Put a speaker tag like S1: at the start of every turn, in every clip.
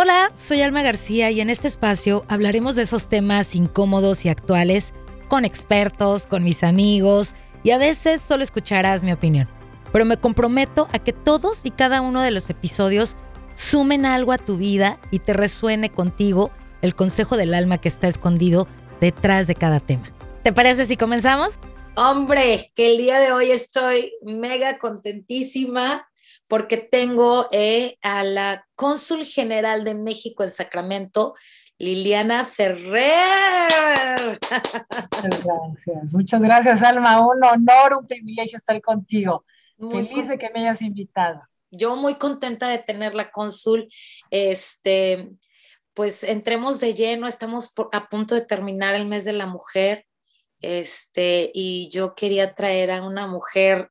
S1: Hola, soy Alma García y en este espacio hablaremos de esos temas incómodos y actuales con expertos, con mis amigos y a veces solo escucharás mi opinión. Pero me comprometo a que todos y cada uno de los episodios sumen algo a tu vida y te resuene contigo el consejo del alma que está escondido detrás de cada tema. ¿Te parece si comenzamos?
S2: Hombre, que el día de hoy estoy mega contentísima porque tengo eh, a la cónsul general de México en Sacramento, Liliana Ferrer.
S3: Muchas gracias, muchas gracias, Alma. Un honor, un privilegio estar contigo. Feliz de que me hayas invitado
S2: yo muy contenta de tener la cónsul. Este, pues entremos de lleno, estamos a punto de terminar el mes de la mujer. Este, y yo quería traer a una mujer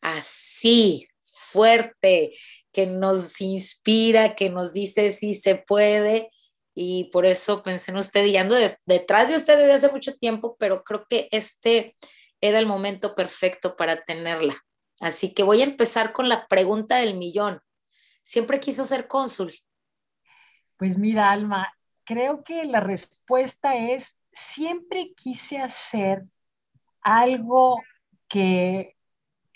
S2: así, fuerte, que nos inspira, que nos dice si se puede. Y por eso pensé en usted y ando detrás de usted desde hace mucho tiempo, pero creo que este era el momento perfecto para tenerla. Así que voy a empezar con la pregunta del millón. ¿Siempre quiso ser cónsul?
S3: Pues mira, Alma, creo que la respuesta es, siempre quise hacer algo que,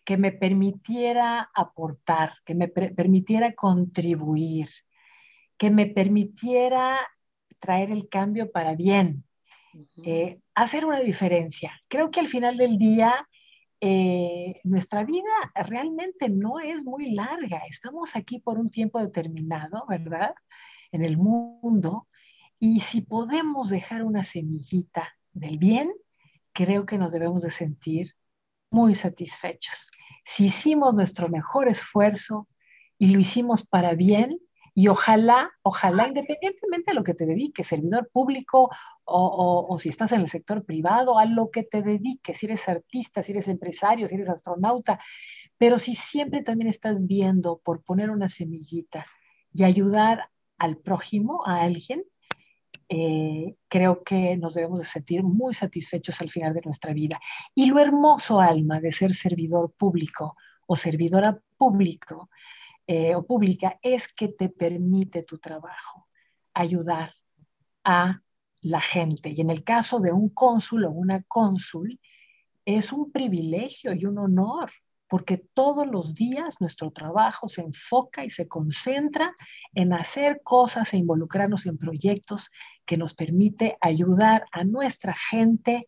S3: que me permitiera aportar, que me permitiera contribuir, que me permitiera traer el cambio para bien, eh, hacer una diferencia. Creo que al final del día eh, nuestra vida realmente no es muy larga. Estamos aquí por un tiempo determinado, ¿verdad? En el mundo. Y si podemos dejar una semillita del bien, creo que nos debemos de sentir muy satisfechos. Si hicimos nuestro mejor esfuerzo y lo hicimos para bien, y ojalá, ojalá, independientemente de lo que te dediques, servidor público o, o, si estás en el sector privado, a lo que te dediques, si eres artista, si eres empresario, si eres astronauta, pero si siempre también estás viendo por poner una semillita y ayudar al prójimo, a alguien, eh, creo que nos debemos de sentir muy satisfechos al final de nuestra vida. Y lo hermoso, Alma, de ser servidor público o servidora público, eh, o pública es que te permite tu trabajo ayudar a la gente. Y en el caso de un cónsul o una cónsul, es un privilegio y un honor, porque todos los días nuestro trabajo se enfoca y se concentra en hacer cosas e involucrarnos en proyectos que nos permite ayudar a nuestra gente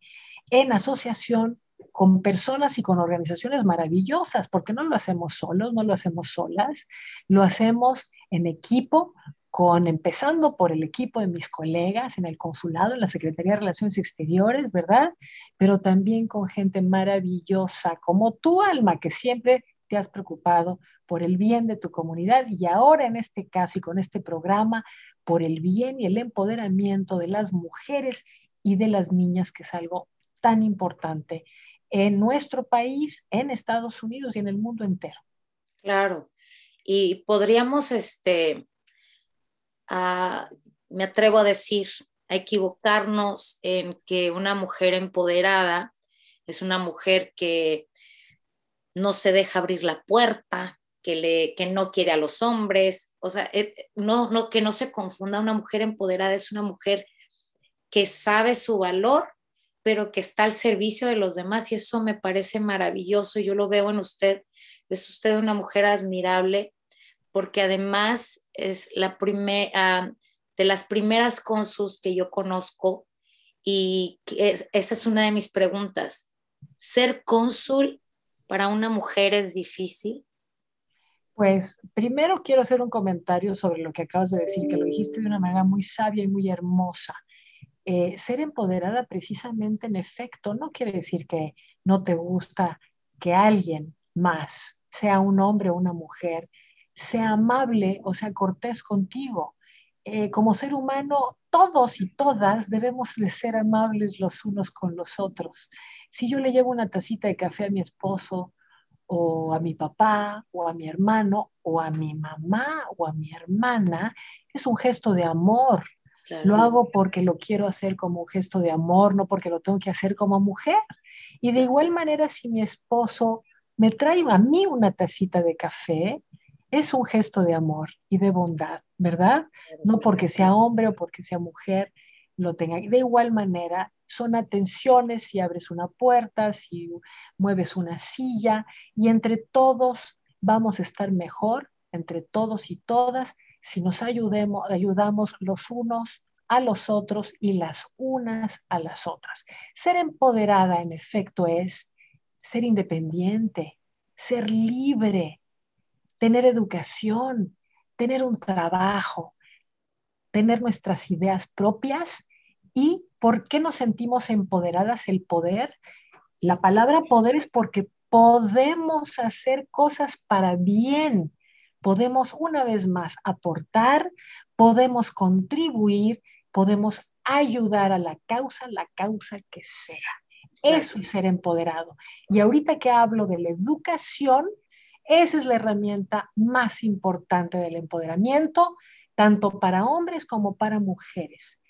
S3: en asociación con personas y con organizaciones maravillosas, porque no lo hacemos solos, no lo hacemos solas, lo hacemos en equipo, con empezando por el equipo de mis colegas en el consulado, en la Secretaría de Relaciones Exteriores, ¿verdad? Pero también con gente maravillosa como tú, Alma, que siempre te has preocupado por el bien de tu comunidad y ahora en este caso y con este programa, por el bien y el empoderamiento de las mujeres y de las niñas, que es algo tan importante en nuestro país, en Estados Unidos y en el mundo entero.
S2: Claro, y podríamos, este, me atrevo a decir, a equivocarnos en que una mujer empoderada es una mujer que no se deja abrir la puerta, que, le, que no quiere a los hombres, o sea, eh, no, no, que no se confunda, una mujer empoderada es una mujer que sabe su valor pero que está al servicio de los demás y eso me parece maravilloso. Yo lo veo en usted. Es usted una mujer admirable porque además es la primera de las primeras consus que yo conozco y esa es una de mis preguntas. ¿Ser cónsul para una mujer es difícil?
S3: Pues primero quiero hacer un comentario sobre lo que acabas de decir, que lo dijiste de una manera muy sabia y muy hermosa. Eh, ser empoderada precisamente en efecto no quiere decir que no te gusta que alguien más, sea un hombre o una mujer, sea amable o sea cortés contigo. Eh, como ser humano, todos y todas debemos de ser amables los unos con los otros. Si yo le llevo una tacita de café a mi esposo, o a mi papá, o a mi hermano, o a mi mamá, o a mi hermana, es un gesto de amor, lo hago porque lo quiero hacer como un gesto de amor, no porque lo tengo que hacer como mujer. Y de igual manera, si mi esposo me trae a mí una tacita de café, es un gesto de amor y de bondad, ¿verdad? No porque sea hombre o porque sea mujer lo tenga. De igual manera, son atenciones si abres una puerta, si mueves una silla, y entre todos vamos a estar mejor, entre todos y todas, si nos ayudemos, ayudamos los unos a los otros y las unas a las otras. Ser empoderada, en efecto, es ser independiente, ser libre, tener educación, tener un trabajo, tener nuestras ideas propias y por qué nos sentimos empoderadas el poder. La palabra poder es porque podemos hacer cosas para bien, podemos una vez más aportar, podemos contribuir podemos ayudar a la causa, la causa que sea. Eso es ser empoderado. Y ahorita que hablo de la educación, esa es la herramienta más importante del empoderamiento, tanto para hombres como para mujeres.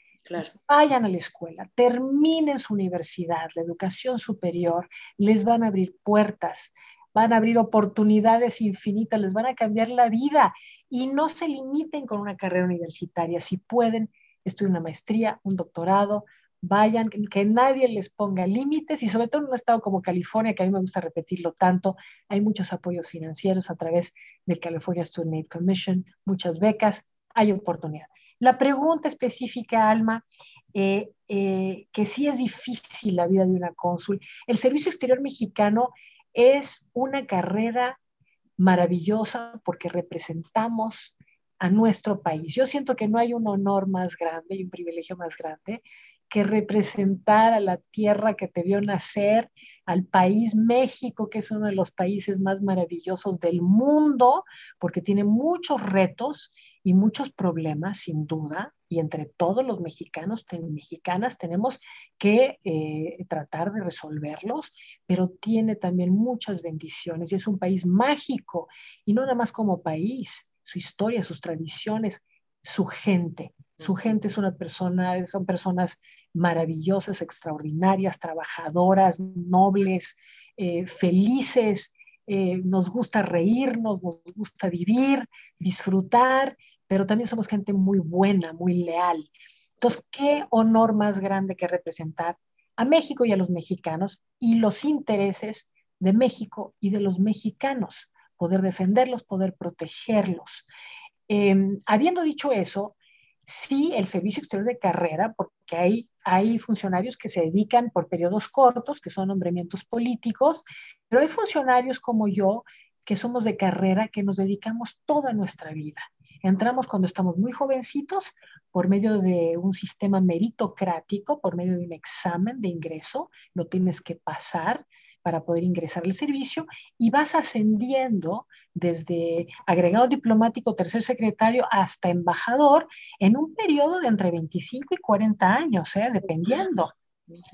S3: Vayan a la escuela, terminen su universidad, la educación superior, les van a abrir puertas, van a abrir oportunidades infinitas, les van a cambiar la vida y no se limiten con una carrera universitaria. Si pueden, estudian una maestría, un doctorado, vayan, que, nadie les ponga límites y sobre todo en un estado como California, que a mí me gusta repetirlo tanto, hay muchos apoyos financieros a través del California Student Aid Commission, muchas becas, hay oportunidad. La pregunta específica, Alma, eh, eh, que sí es difícil la vida de una cónsul, el Servicio Exterior Mexicano es una carrera maravillosa porque representamos a nuestro país. Yo siento que no hay un honor más grande y un privilegio más grande que representar a la tierra que te vio nacer, al país México, que es uno de los países más maravillosos del mundo, porque tiene muchos retos y muchos problemas, sin duda, y entre todos los mexicanos y mexicanas tenemos que eh, tratar de resolverlos, pero tiene también muchas bendiciones y es un país mágico, y no nada más como país, su historia, sus tradiciones, su gente. Su gente es una persona, son personas maravillosas, extraordinarias, trabajadoras, nobles, eh, felices. Eh, nos gusta reírnos, nos gusta vivir, disfrutar, pero también somos gente muy buena, muy leal. Entonces, ¿qué honor más grande que representar a México y a los mexicanos y los intereses de México y de los mexicanos? poder defenderlos, poder protegerlos. Em, habiendo dicho eso, sí, el servicio exterior de carrera, porque hay, hay funcionarios que se dedican por periodos cortos, que son nombramientos políticos, pero hay funcionarios como yo que somos de carrera, que nos dedicamos toda nuestra vida. Entramos cuando estamos muy jovencitos por medio de un sistema meritocrático, por medio de un examen de ingreso, lo tienes que pasar, para poder ingresar al servicio y vas ascendiendo desde agregado diplomático, tercer secretario, hasta embajador en un periodo de entre 25 y 40 años, ¿eh? dependiendo.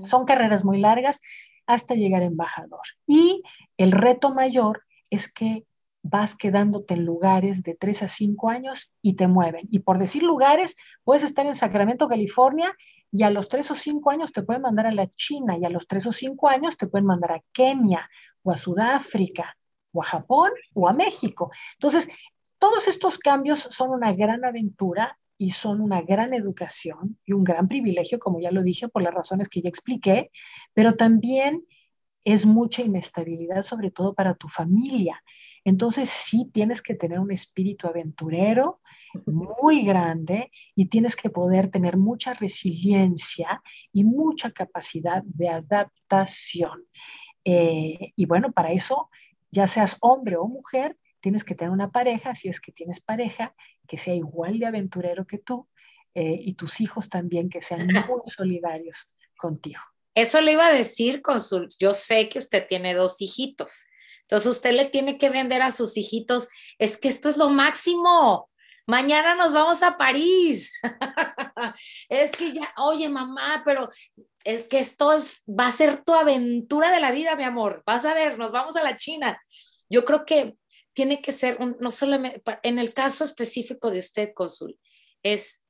S3: Son carreras muy largas hasta llegar a embajador. Y el reto mayor es que vas quedándote en lugares de 3 a 5 años y te mueven. Y por decir lugares, puedes estar en Sacramento, California, y a los tres o cinco años te pueden mandar a la China y a los tres o cinco años te pueden mandar a Kenia o a Sudáfrica o a Japón o a México. Entonces, todos estos cambios son una gran aventura y son una gran educación y un gran privilegio, como ya lo dije, por las razones que ya expliqué, pero también es mucha inestabilidad, sobre todo para tu familia. Entonces sí tienes que tener un espíritu aventurero muy grande y tienes que poder tener mucha resiliencia y mucha capacidad de adaptación. Eh, y bueno, para eso, ya seas hombre o mujer, tienes que tener una pareja, si es que tienes pareja, que sea igual de aventurero que tú eh, y tus hijos también que sean muy solidarios contigo.
S2: Eso le iba a decir, Consul. Yo sé que usted tiene dos hijitos. Entonces usted le tiene que vender a sus hijitos, es que esto es lo máximo. Mañana nos vamos a París. es que ya, oye mamá, pero es que esto va a ser tu aventura de la vida, mi amor. Vas a ver, nos vamos a la China. Yo creo que tiene que ser, no solamente, en el caso específico de usted, Consul, es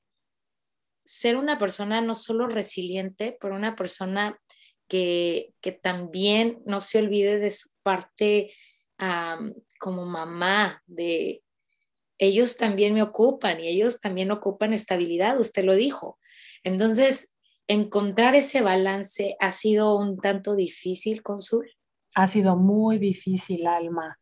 S2: ser una persona no solo resiliente, pero una persona que, también no se olvide de su parte como mamá, de, ellos también me ocupan y ellos también ocupan estabilidad, usted lo dijo. Entonces, encontrar ese balance ha sido un tanto difícil, Consul.
S3: Ha sido muy difícil, Alma,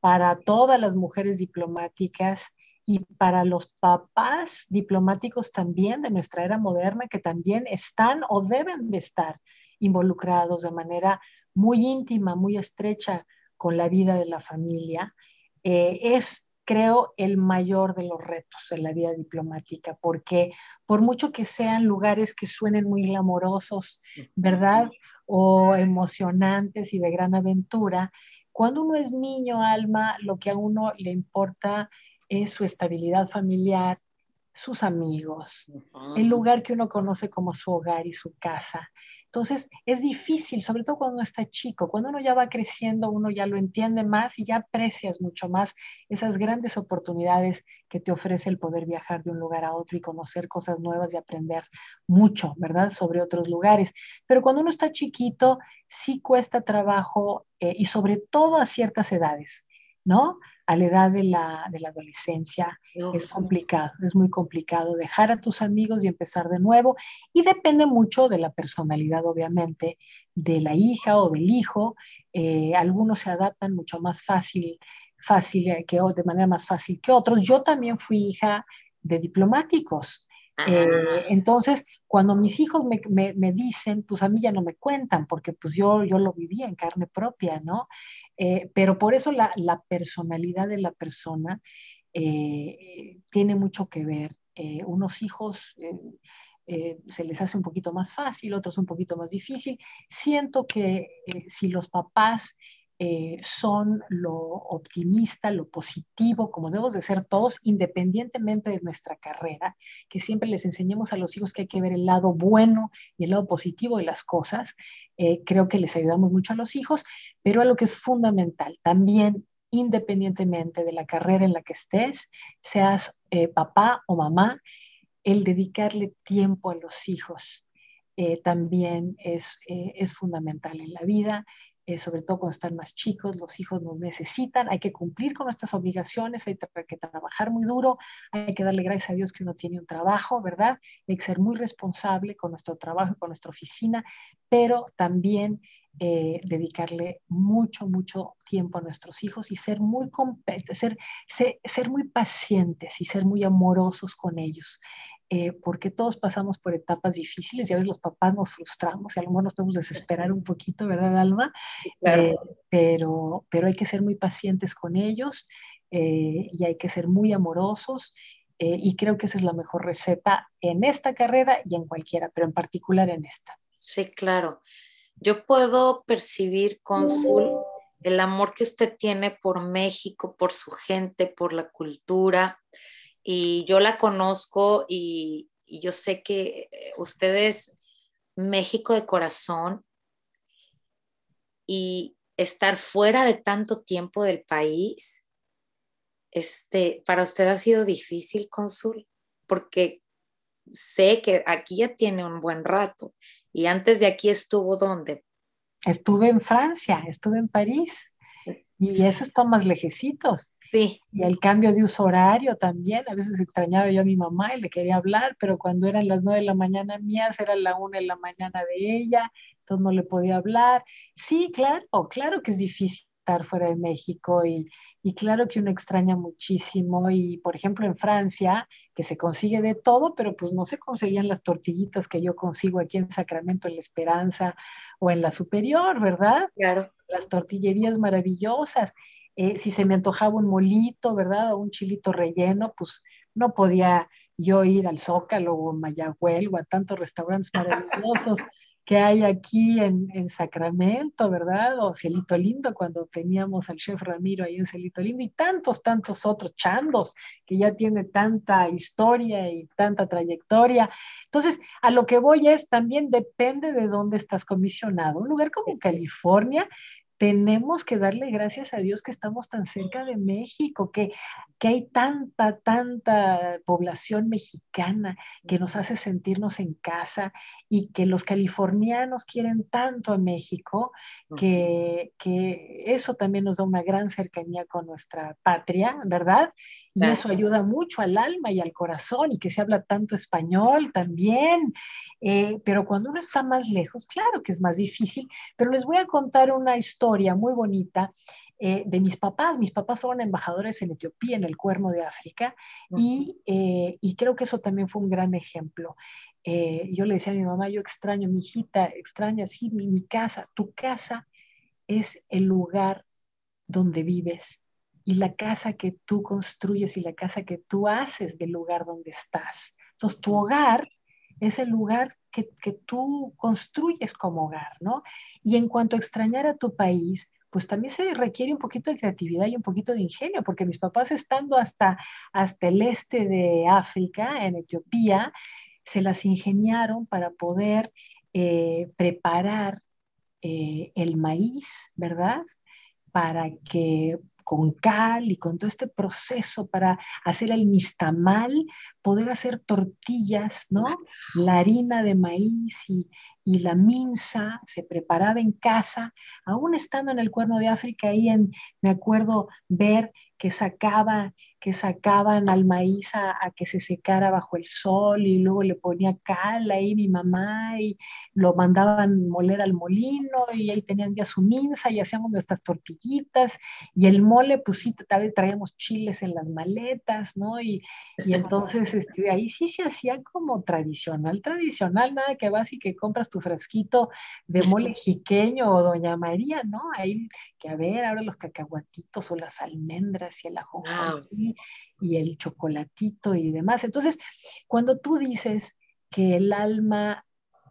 S3: para todas las mujeres diplomáticas y para los papás diplomáticos también de nuestra era moderna que también están o deben de estar involucrados de manera muy íntima, muy estrecha con la vida de la familia, eh, es, creo, el mayor de los retos en la vida diplomática, porque por mucho que sean lugares que suenen muy glamorosos, ¿verdad? O emocionantes y de gran aventura, cuando uno es niño, alma, lo que a uno le importa es su estabilidad familiar, sus amigos, el lugar que uno conoce como su hogar y su casa. Entonces, es difícil, sobre todo cuando uno está chico. Cuando uno ya va creciendo, uno ya lo entiende más y ya aprecias mucho más esas grandes oportunidades que te ofrece el poder viajar de un lugar a otro y conocer cosas nuevas y aprender mucho, ¿verdad? Sobre otros lugares. Pero cuando uno está chiquito, sí cuesta trabajo eh, y sobre todo a ciertas edades, ¿no? a la edad de la, de la adolescencia es complicado, es muy complicado dejar a tus amigos y empezar de nuevo. Y depende mucho de la personalidad, obviamente, de la hija o del hijo. Eh, algunos se adaptan mucho más fácil, fácil eh, que, de manera más fácil que otros. Yo también fui hija de diplomáticos. Eh, entonces, cuando mis hijos me, me, dicen, pues a mí ya no me cuentan, porque pues yo, yo lo viví en carne propia, ¿no? Eh, pero por eso la, la, personalidad de la persona eh, tiene mucho que ver. unos hijos se les hace un poquito más fácil, otros un poquito más difícil. Siento que si los papás eh, son lo optimista, lo positivo, como debemos de ser todos, independientemente de nuestra carrera, que siempre les enseñemos a los hijos que hay que ver el lado bueno y el lado positivo de las cosas. Eh, creo que les ayudamos mucho a los hijos, pero a lo que es fundamental, también independientemente de la carrera en la que estés, seas eh, papá o mamá, el dedicarle tiempo a los hijos también es, es fundamental en la vida eh, sobre todo cuando están más chicos, los hijos nos necesitan, hay que cumplir con nuestras obligaciones, hay que trabajar muy duro, hay que darle gracias a Dios que uno tiene un trabajo, ¿verdad? Hay que ser muy responsable con nuestro trabajo, con nuestra oficina, pero también eh, dedicarle mucho, mucho tiempo a nuestros hijos y ser muy, ser, ser, ser muy pacientes y ser muy amorosos con ellos. Eh, porque todos pasamos por etapas difíciles y a veces los papás nos frustramos y a lo mejor nos podemos desesperar un poquito, ¿verdad, Alma? Eh, pero, pero hay que ser muy pacientes con ellos eh, y hay que ser muy amorosos y creo que esa es la mejor receta en esta carrera y en cualquiera, pero en particular en esta.
S2: Sí, claro. Yo puedo percibir, Consul, el amor que usted tiene por México, por su gente, por la cultura y yo la conozco y, yo sé que eh, usted es México de corazón y estar fuera de tanto tiempo del país, este, para usted ha sido difícil, Consul, porque sé que aquí ya tiene un buen rato y antes de aquí estuvo dónde?
S3: Estuve en Francia, estuve en París y eso está más lejecitos.
S2: Sí.
S3: Y el cambio de uso horario también, a veces extrañaba yo a mi mamá y le quería hablar, pero cuando eran las nueve de la mañana mías, era la una de la mañana de ella, entonces no le podía hablar. Sí, claro, claro que es difícil estar fuera de México y, y claro que uno extraña muchísimo y por ejemplo en Francia, que se consigue de todo, pero pues no se conseguían las tortillitas que yo consigo aquí en Sacramento, en La Esperanza o en la Superior, ¿verdad?
S2: Claro.
S3: Las tortillerías maravillosas. Eh, si se me antojaba un molito, ¿verdad? O un chilito relleno, pues no podía yo ir al Zócalo o Mayagüel o a tantos restaurantes maravillosos que hay aquí en, en, Sacramento, ¿verdad? O Cielito Lindo, cuando teníamos al chef Ramiro ahí en Cielito Lindo, y tantos, tantos otros chandos que ya tiene tanta historia y tanta trayectoria. Entonces, a lo que voy es, también depende de dónde estás comisionado. Un lugar como California tenemos que darle gracias a Dios que estamos tan cerca de México, que, que hay tanta, tanta población mexicana que nos hace sentirnos en casa y que los californianos quieren tanto a México, que, que eso también nos da una gran cercanía con nuestra patria, ¿verdad? Y eso ayuda mucho al alma y al corazón y que se habla tanto español también. Eh, pero cuando uno está más lejos, claro que es más difícil, pero les voy a contar una historia muy bonita eh, de mis papás. Mis papás fueron embajadores en Etiopía, en el Cuerno de África, y, eh, y, creo que eso también fue un gran ejemplo. yo le decía a mi mamá, yo extraño, mi hijita, extraña, sí, mi, mi casa. Tu casa es el lugar donde vives, y la casa que tú construyes y la casa que tú haces del lugar donde estás. Entonces, tu hogar es el lugar que, tú construyes como hogar, ¿no? Y en cuanto a extrañar a tu país, pues también se requiere un poquito de creatividad y un poquito de ingenio, porque mis papás estando hasta, hasta el este de África, en Etiopía, se las ingeniaron para poder eh, preparar eh, el maíz, ¿verdad? Para que con cal y con todo este proceso para hacer el mistamal, poder hacer tortillas, ¿no? La harina de maíz y, y la minza se preparaba en casa, aún estando en el Cuerno de África, ahí en, me acuerdo ver que sacaba que sacaban al maíz a, que se secara bajo el sol y luego le ponía cal ahí mi mamá y lo mandaban moler al molino y ahí tenían ya su minza y hacíamos nuestras tortillitas y el mole, pues sí, tal vez traíamos chiles en las maletas, ¿no? Y, y entonces este, ahí sí se hacía como tradicional, tradicional, nada que vas y que compras tu frasquito de mole jiqueño o doña María, ¿no? Ahí que a ver, ahora los cacahuatitos o las almendras y el ajonjolí y el chocolatito y demás. Entonces, cuando tú dices que el alma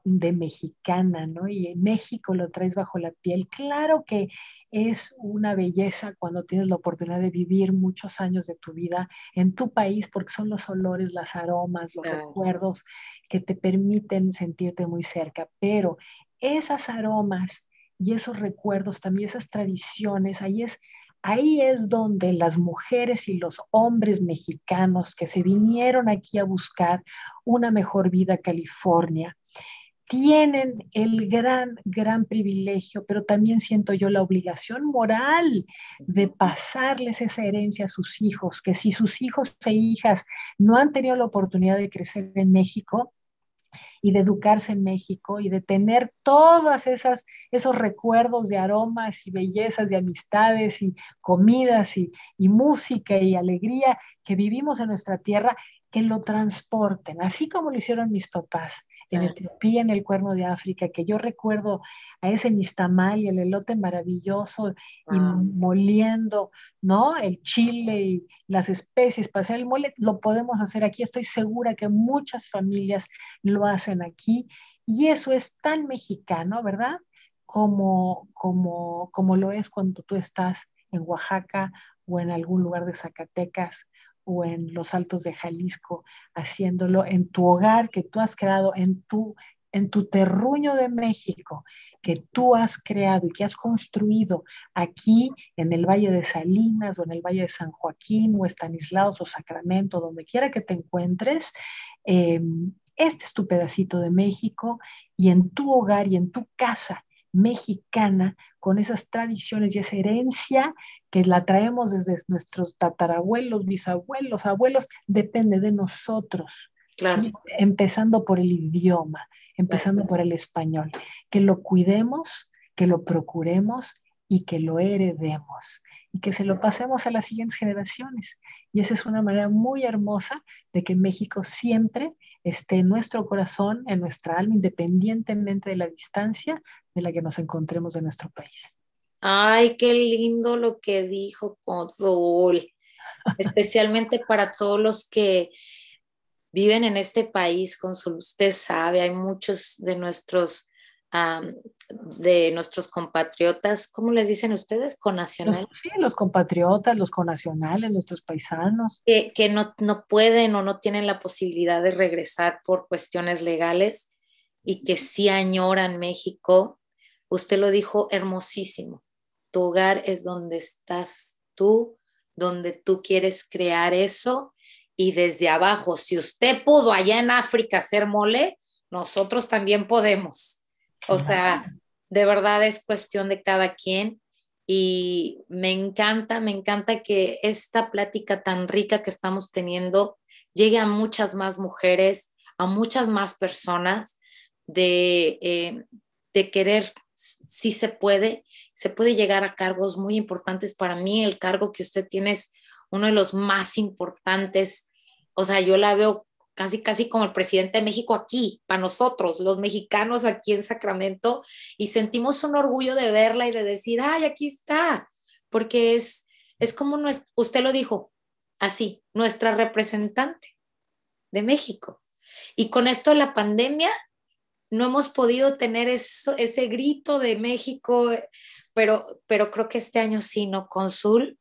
S3: de mexicana, ¿no? Y en México lo traes bajo la piel, claro que es una belleza cuando tienes la oportunidad de vivir muchos años de tu vida en tu país, porque son los olores, las aromas, los recuerdos que te permiten sentirte muy cerca. Pero esas aromas y esos recuerdos, también esas tradiciones, ahí es Ahí es donde las mujeres y los hombres mexicanos que se vinieron aquí a buscar una mejor vida a California tienen el gran, gran privilegio, pero también siento yo la obligación moral de pasarles esa herencia a sus hijos, que si sus hijos e hijas no han tenido la oportunidad de crecer en México, y de educarse en México y de tener todas esas esos recuerdos de aromas y bellezas de amistades y comidas y, y música y alegría que vivimos en nuestra tierra que lo transporten, así como lo hicieron mis papás en Etiopía, en el Cuerno de África, que yo recuerdo a ese nistamal y el elote maravilloso y moliendo, ¿no? El chile y las especies para hacer el mole, lo podemos hacer aquí. Estoy segura que muchas familias lo hacen aquí y eso es tan mexicano, ¿verdad? Como, como, como lo es cuando tú estás en Oaxaca o en algún lugar de Zacatecas o en los altos de Jalisco, haciéndolo en tu hogar que tú has creado, en tu, en tu terruño de México, que tú has creado y que has construido aquí en el Valle de Salinas o en el Valle de San Joaquín o Estanislaos o Sacramento, donde quiera que te encuentres, em, este es tu pedacito de México y en tu hogar y en tu casa mexicana, con esas tradiciones y esa herencia que la traemos desde nuestros tatarabuelos, bisabuelos, abuelos, depende de nosotros. Empezando por el idioma, empezando por el español. Que lo cuidemos, que lo procuremos y que lo heredemos y que se lo pasemos a las siguientes generaciones. Y esa es una manera muy hermosa de que México siempre esté en nuestro corazón, en nuestra alma, independientemente de la distancia de la que nos encontremos de nuestro país.
S2: Ay, qué lindo lo que dijo Consul, especialmente para todos los que viven en este país, Consul. Usted sabe, hay muchos de nuestros de nuestros compatriotas, ¿cómo les dicen ustedes? Conacionales.
S3: sí, los compatriotas, los conacionales, nuestros paisanos.
S2: Que, que no, no, pueden o no tienen la posibilidad de regresar por cuestiones legales y que sí añoran México. Usted lo dijo hermosísimo tu hogar es donde estás tú, donde tú quieres crear eso y desde abajo, si usted pudo allá en África hacer mole, nosotros también podemos. O sea, de verdad es cuestión de cada quien y me encanta, me encanta que esta plática tan rica que estamos teniendo llegue a muchas más mujeres, a muchas más personas de, eh, de querer, si se puede, se puede llegar a cargos muy importantes. Para mí el cargo que usted tiene es uno de los más importantes. O sea, yo la veo casi, casi como el presidente de México aquí, para nosotros, los mexicanos aquí en Sacramento, y sentimos un orgullo de verla y de decir, ay, aquí está, porque es, es como, usted lo dijo, así, nuestra representante de México. Y con esto de la pandemia, no hemos podido tener eso, ese grito de México, pero, pero creo que este año sí, ¿no, Consul?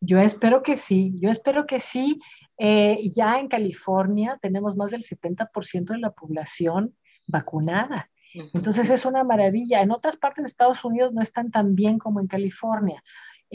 S3: Yo espero que sí, yo espero que sí. Eh, ya en California tenemos más del 70% de la población vacunada. Entonces es una maravilla. En otras partes de Estados Unidos no están tan bien como en California.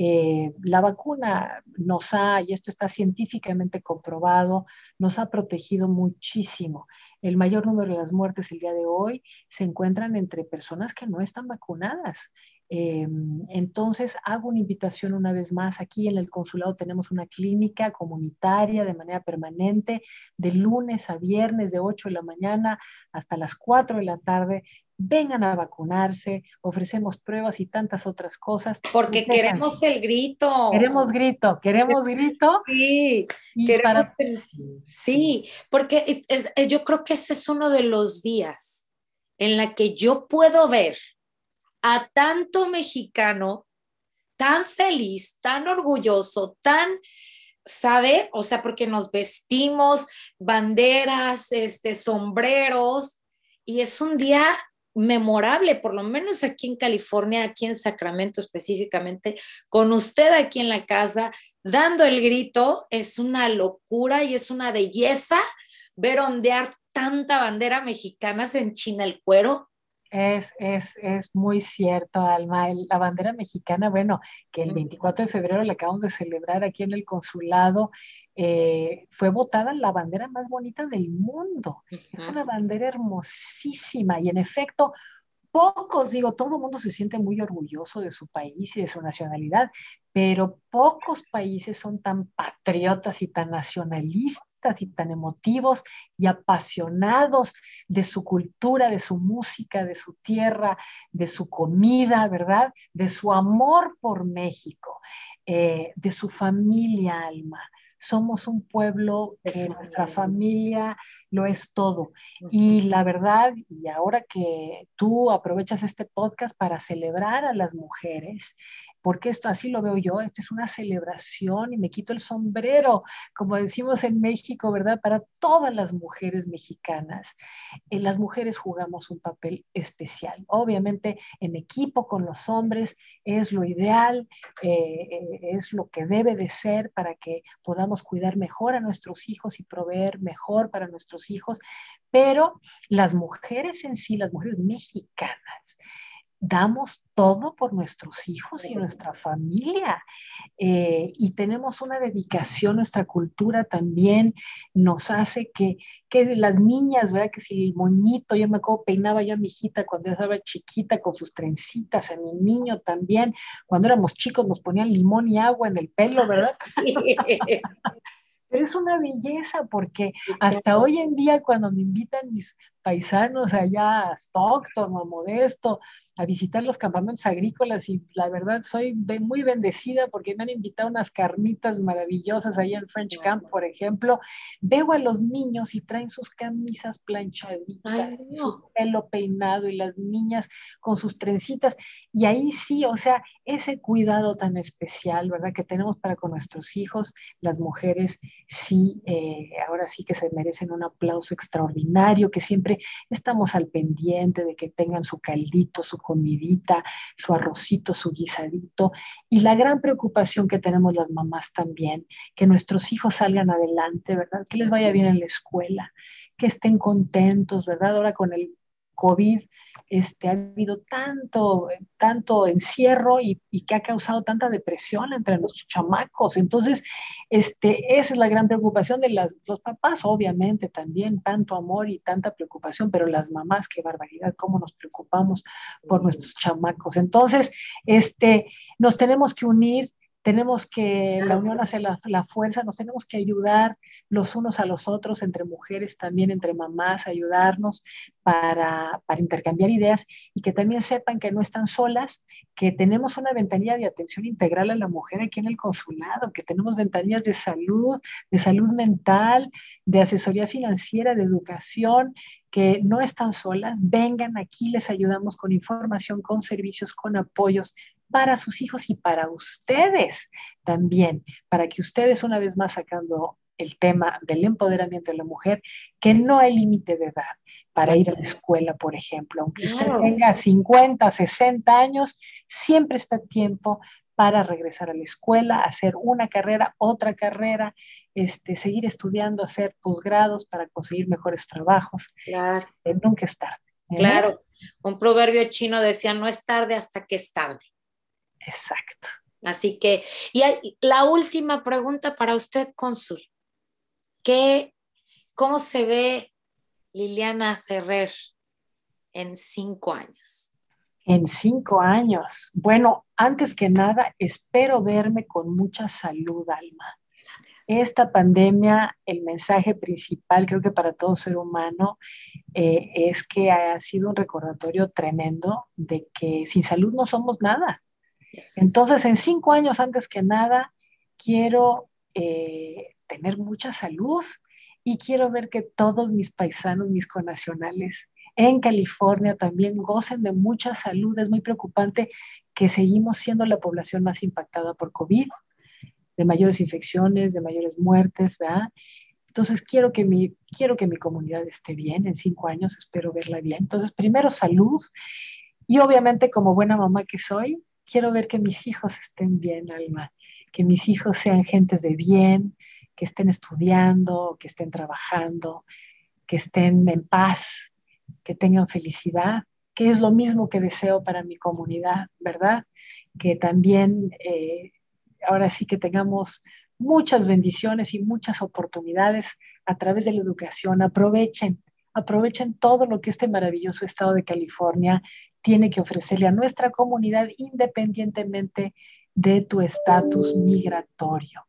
S3: Eh, la vacuna nos ha, y esto está científicamente comprobado, nos ha protegido muchísimo. El mayor número de las muertes el día de hoy se encuentran entre personas que no están vacunadas. Em, entonces, hago una invitación una vez más. Aquí en el consulado tenemos una clínica comunitaria de manera permanente, de lunes a viernes, de 8 de la mañana hasta las 4 de la tarde. Vengan a vacunarse, ofrecemos pruebas y tantas otras cosas.
S2: Porque queremos el grito.
S3: Queremos grito, queremos grito.
S2: Sí, queremos sí, porque yo creo que ese es uno de los días en la que yo puedo ver a tanto mexicano tan feliz, tan orgulloso, tan, ¿sabe? O sea, porque nos vestimos banderas, este, sombreros, y es un día memorable, por lo menos aquí en California, aquí en Sacramento específicamente, con usted aquí en la casa, dando el grito, es una locura y es una belleza ver ondear tanta bandera mexicana en China el cuero
S3: es, es, es, muy cierto, Alma. la bandera mexicana, bueno, que el 24 de febrero la acabamos de celebrar aquí en el consulado, eh, fue votada la bandera más bonita del mundo. Es una bandera hermosísima y en efecto, pocos, digo, todo el mundo se siente muy orgulloso de su país y de su nacionalidad, pero pocos países son tan patriotas y tan nacionalistas y tan emotivos y apasionados de su cultura, de su música, de su tierra, de su comida, ¿verdad? De su amor por México, eh, de su familia, alma. Somos un pueblo que nuestra familia lo es todo. Y la verdad, y ahora que tú aprovechas este podcast para celebrar a las mujeres, porque esto así lo veo yo, esta es una celebración y me quito el sombrero, como decimos en México, ¿verdad? Para todas las mujeres mexicanas. Eh, las mujeres jugamos un papel especial. Obviamente en equipo con los hombres es lo ideal, eh, es lo que debe de ser para que podamos cuidar mejor a nuestros hijos y proveer mejor para nuestros hijos, pero las mujeres en sí, las mujeres mexicanas, damos todo por nuestros hijos y nuestra familia eh, y tenemos una dedicación, nuestra cultura también nos hace que, que las niñas, ¿verdad? Que si el moñito, yo me acuerdo, peinaba yo a mi hijita cuando estaba chiquita con sus trencitas, a mi niño también, cuando éramos chicos nos ponían limón y agua en el pelo, ¿verdad? Pero es una belleza porque hasta hoy en día cuando me invitan mis paisanos allá a Stockton o a Modesto, a visitar los campamentos agrícolas y la verdad soy muy bendecida porque me han invitado unas carnitas maravillosas ahí en French Camp, por ejemplo. Veo a los niños y traen sus camisas planchaditas, su pelo peinado y las niñas con sus trencitas. Y ahí sí, o sea, ese cuidado tan especial, ¿verdad? Que tenemos para con nuestros hijos, las mujeres, sí, eh, ahora sí que se merecen un aplauso extraordinario, que siempre estamos al pendiente de que tengan su caldito, su comidita, su arrocito, su guisadito. Y la gran preocupación que tenemos las mamás también, que nuestros hijos salgan adelante, ¿verdad? Que les vaya bien en la escuela, que estén contentos, ¿verdad? Ahora con el COVID este, ha habido tanto, tanto encierro y, que ha causado tanta depresión entre los chamacos. Entonces, este, esa es la gran preocupación de los papás, obviamente también, tanto amor y tanta preocupación, pero las mamás, qué barbaridad, cómo nos preocupamos por nuestros chamacos. Entonces, este, nos tenemos que unir tenemos que, la unión hace la, fuerza, nos tenemos que ayudar los unos a los otros, entre mujeres también, entre mamás, ayudarnos para, para, intercambiar ideas y que también sepan que no están solas, que tenemos una ventanilla de atención integral a la mujer aquí en el consulado, que tenemos ventanillas de salud, de salud mental, de asesoría financiera, de educación, que no están solas, vengan aquí, les ayudamos con información, con servicios, con apoyos para sus hijos y para ustedes también, para que ustedes una vez más sacando el tema del empoderamiento de la mujer, que no hay límite de edad para ir a la escuela, por ejemplo. Aunque usted tenga 50, 60 años, siempre está tiempo para regresar a la escuela, hacer una carrera, otra carrera, este, seguir estudiando, hacer posgrados para conseguir mejores trabajos.
S2: Claro.
S3: Eh, nunca es tarde.
S2: ¿eh? Claro. Un proverbio chino decía, no es tarde hasta que es tarde.
S3: Exacto.
S2: Así que, y la última pregunta para usted, Cónsul. ¿Qué, ¿Cómo se ve Liliana Ferrer en cinco años?
S3: En cinco años. Bueno, antes que nada, espero verme con mucha salud, Alma. Esta pandemia, el mensaje principal, creo que para todo ser humano, eh, es que ha sido un recordatorio tremendo de que sin salud no somos nada. Entonces, en cinco años, antes que nada, quiero eh, tener mucha salud y quiero ver que todos mis paisanos, mis conacionales en California también gocen de mucha salud. Es muy preocupante que seguimos siendo la población más impactada por COVID, de mayores infecciones, de mayores muertes, ¿verdad? Entonces quiero que mi, quiero que mi comunidad esté bien, en cinco años espero verla bien. Entonces, primero salud y obviamente como buena mamá que soy, quiero ver que mis hijos estén bien, Alma, que mis hijos sean gentes de bien, que estén estudiando, que estén trabajando, que estén en paz, que tengan felicidad, que es lo mismo que deseo para mi comunidad, ¿verdad? Que también eh, ahora sí que tengamos muchas bendiciones y muchas oportunidades a través de la educación. Aprovechen, aprovechen todo lo que este maravilloso estado de California tiene que ofrecerle a nuestra comunidad independientemente de tu estatus migratorio.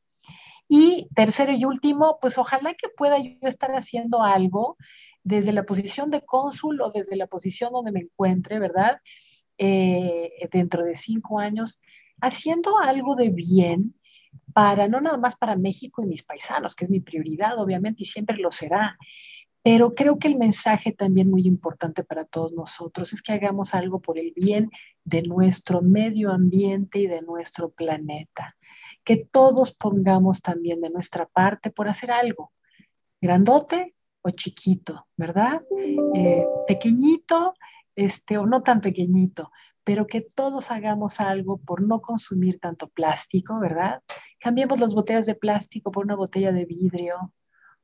S3: Y tercero y último, pues ojalá que pueda yo estar haciendo algo desde la posición de cónsul o desde la posición donde me encuentre, ¿verdad? Eh, dentro de cinco años, haciendo algo de bien para, no nada más para México y mis paisanos, que es mi prioridad, obviamente, y siempre lo será, pero creo que el mensaje también muy importante para todos nosotros es que hagamos algo por el bien de nuestro medio ambiente y de nuestro planeta. Que todos pongamos también de nuestra parte por hacer algo, grandote o chiquito, ¿verdad? Eh, pequeñito este, o no tan pequeñito, pero que todos hagamos algo por no consumir tanto plástico, ¿verdad? Cambiemos las botellas de plástico por una botella de vidrio,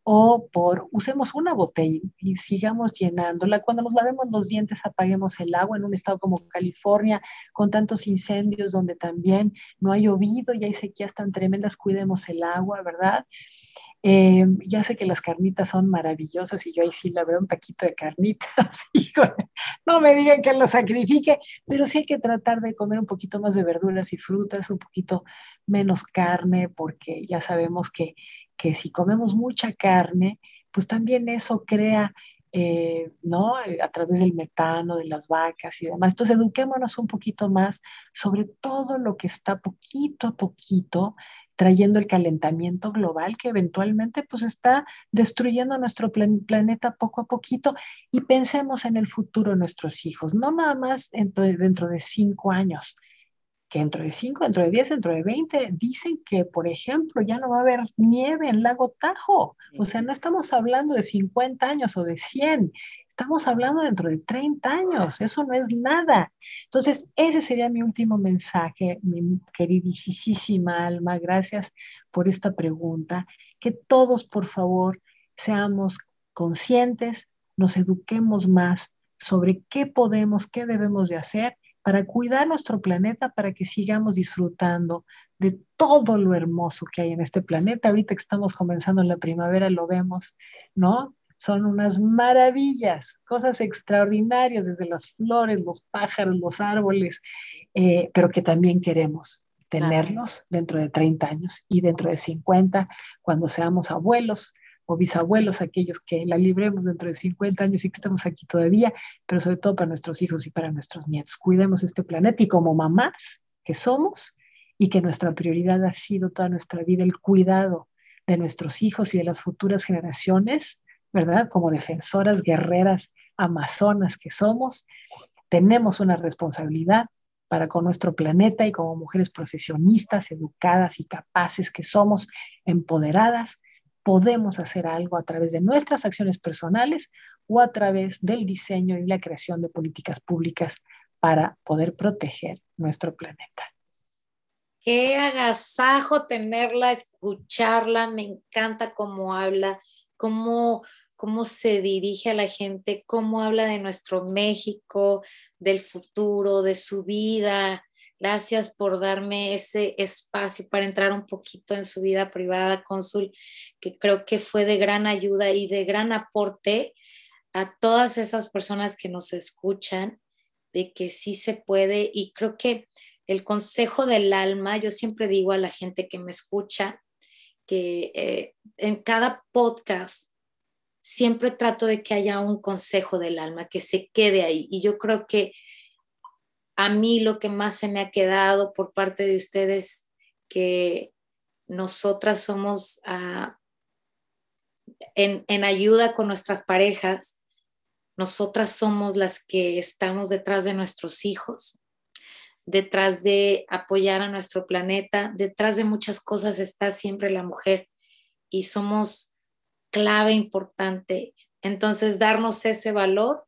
S3: o por usemos una botella y sigamos llenándola. Cuando nos lavemos los dientes, apaguemos el agua en un estado como California, con tantos incendios donde también no ha llovido y hay sequías tan tremendas, cuidemos el agua, ¿verdad? Eh, ya sé que las carnitas son maravillosas y yo ahí sí la veo un taquito de carnitas. no me digan que lo sacrifique, pero sí hay que tratar de comer un poquito más de verduras y frutas, un poquito menos carne, porque ya sabemos que que si comemos mucha carne, pues también eso crea, eh, ¿no? A través del metano, de las vacas y demás. Entonces, eduquémonos un poquito más sobre todo lo que está poquito a poquito trayendo el calentamiento global que eventualmente pues está destruyendo nuestro planeta poco a poquito y pensemos en el futuro de nuestros hijos, no nada más dentro de cinco años, que dentro de 5, dentro de 10, dentro de 20, dicen que, por ejemplo, ya no va a haber nieve en Lago Tajo. O sea, no estamos hablando de 50 años o de 100, estamos hablando dentro de 30 años, eso no es nada. Entonces, ese sería mi último mensaje, mi queridísima alma, gracias por esta pregunta, que todos, por favor, seamos conscientes, nos eduquemos más sobre qué podemos, qué debemos de hacer para cuidar nuestro planeta, para que sigamos disfrutando de todo lo hermoso que hay en este planeta. Ahorita que estamos comenzando en la primavera lo vemos, ¿no? Son unas maravillas, cosas extraordinarias, desde las flores, los pájaros, los árboles, eh, pero que también queremos tenerlos dentro de 30 años y dentro de 50, cuando seamos abuelos, o bisabuelos, aquellos que la libremos dentro de 50 años y que estamos aquí todavía, pero sobre todo para nuestros hijos y para nuestros nietos. Cuidemos este planeta y como mamás que somos y que nuestra prioridad ha sido toda nuestra vida el cuidado de nuestros hijos y de las futuras generaciones, ¿verdad? Como defensoras, guerreras, amazonas que somos, tenemos una responsabilidad para con nuestro planeta y como mujeres profesionistas, educadas y capaces que somos, empoderadas, podemos hacer algo a través de nuestras acciones personales o a través del diseño y la creación de políticas públicas para poder proteger nuestro planeta.
S2: Qué agasajo tenerla, escucharla, me encanta cómo habla, cómo, cómo se dirige a la gente, cómo habla de nuestro México, del futuro, de su vida, Gracias por darme ese espacio para entrar un poquito en su vida privada, cónsul, que creo que fue de gran ayuda y de gran aporte a todas esas personas que nos escuchan, de que sí se puede. Y creo que el consejo del alma, yo siempre digo a la gente que me escucha, que eh, en cada podcast siempre trato de que haya un consejo del alma, que se quede ahí. Y yo creo que a mí lo que más se me ha quedado por parte de ustedes, que nosotras somos ah, en, ayuda con nuestras parejas, nosotras somos las que estamos detrás de nuestros hijos, detrás de apoyar a nuestro planeta, detrás de muchas cosas está siempre la mujer y somos clave importante. Entonces, darnos ese valor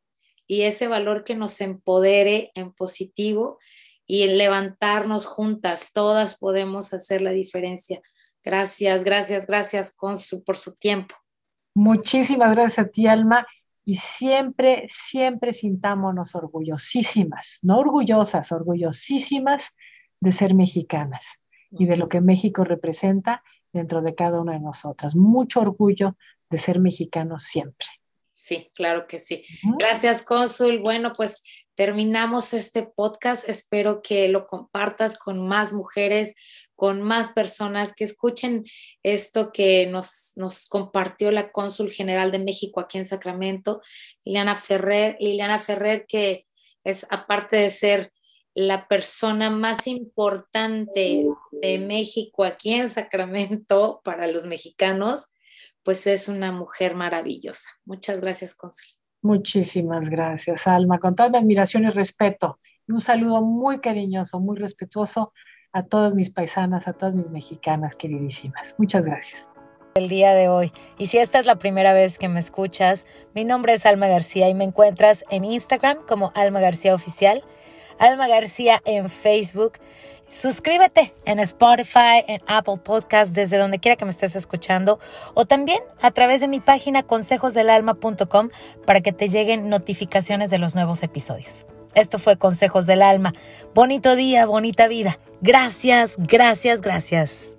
S2: y ese valor que nos empodere en positivo y en levantarnos juntas, todas podemos hacer la diferencia. Gracias, gracias, gracias, por su tiempo.
S3: Muchísimas gracias a ti, Alma. Y siempre, siempre sintámonos orgullosísimas, no orgullosas, orgullosísimas de ser mexicanas y de lo que México representa dentro de cada una de nosotras. Mucho orgullo de ser mexicanos siempre.
S2: Sí, claro que sí. Gracias, Cónsul. Bueno, pues terminamos este podcast. Espero que lo compartas con más mujeres, con más personas que escuchen esto que nos, nos compartió la Cónsul General de México aquí en Sacramento, Liliana Ferrer. Liliana Ferrer, que es aparte de ser la persona más importante de México aquí en Sacramento para los mexicanos, pues es una mujer maravillosa. Muchas gracias, Consul.
S3: Muchísimas gracias, Alma, con toda admiración y respeto. Un saludo muy cariñoso, muy respetuoso a todas mis paisanas, a todas mis mexicanas queridísimas. Muchas gracias.
S1: El día de hoy. Y si esta es la primera vez que me escuchas, mi nombre es Alma García y me encuentras en Instagram como Alma García Oficial, Alma García en Facebook Suscríbete en Spotify, en Apple Podcast, desde donde quiera que me estés escuchando, o también a través de mi página consejosdelalma.com para que te lleguen notificaciones de los nuevos episodios. Esto fue Consejos del Alma. Bonito día, bonita vida. Gracias, gracias, gracias.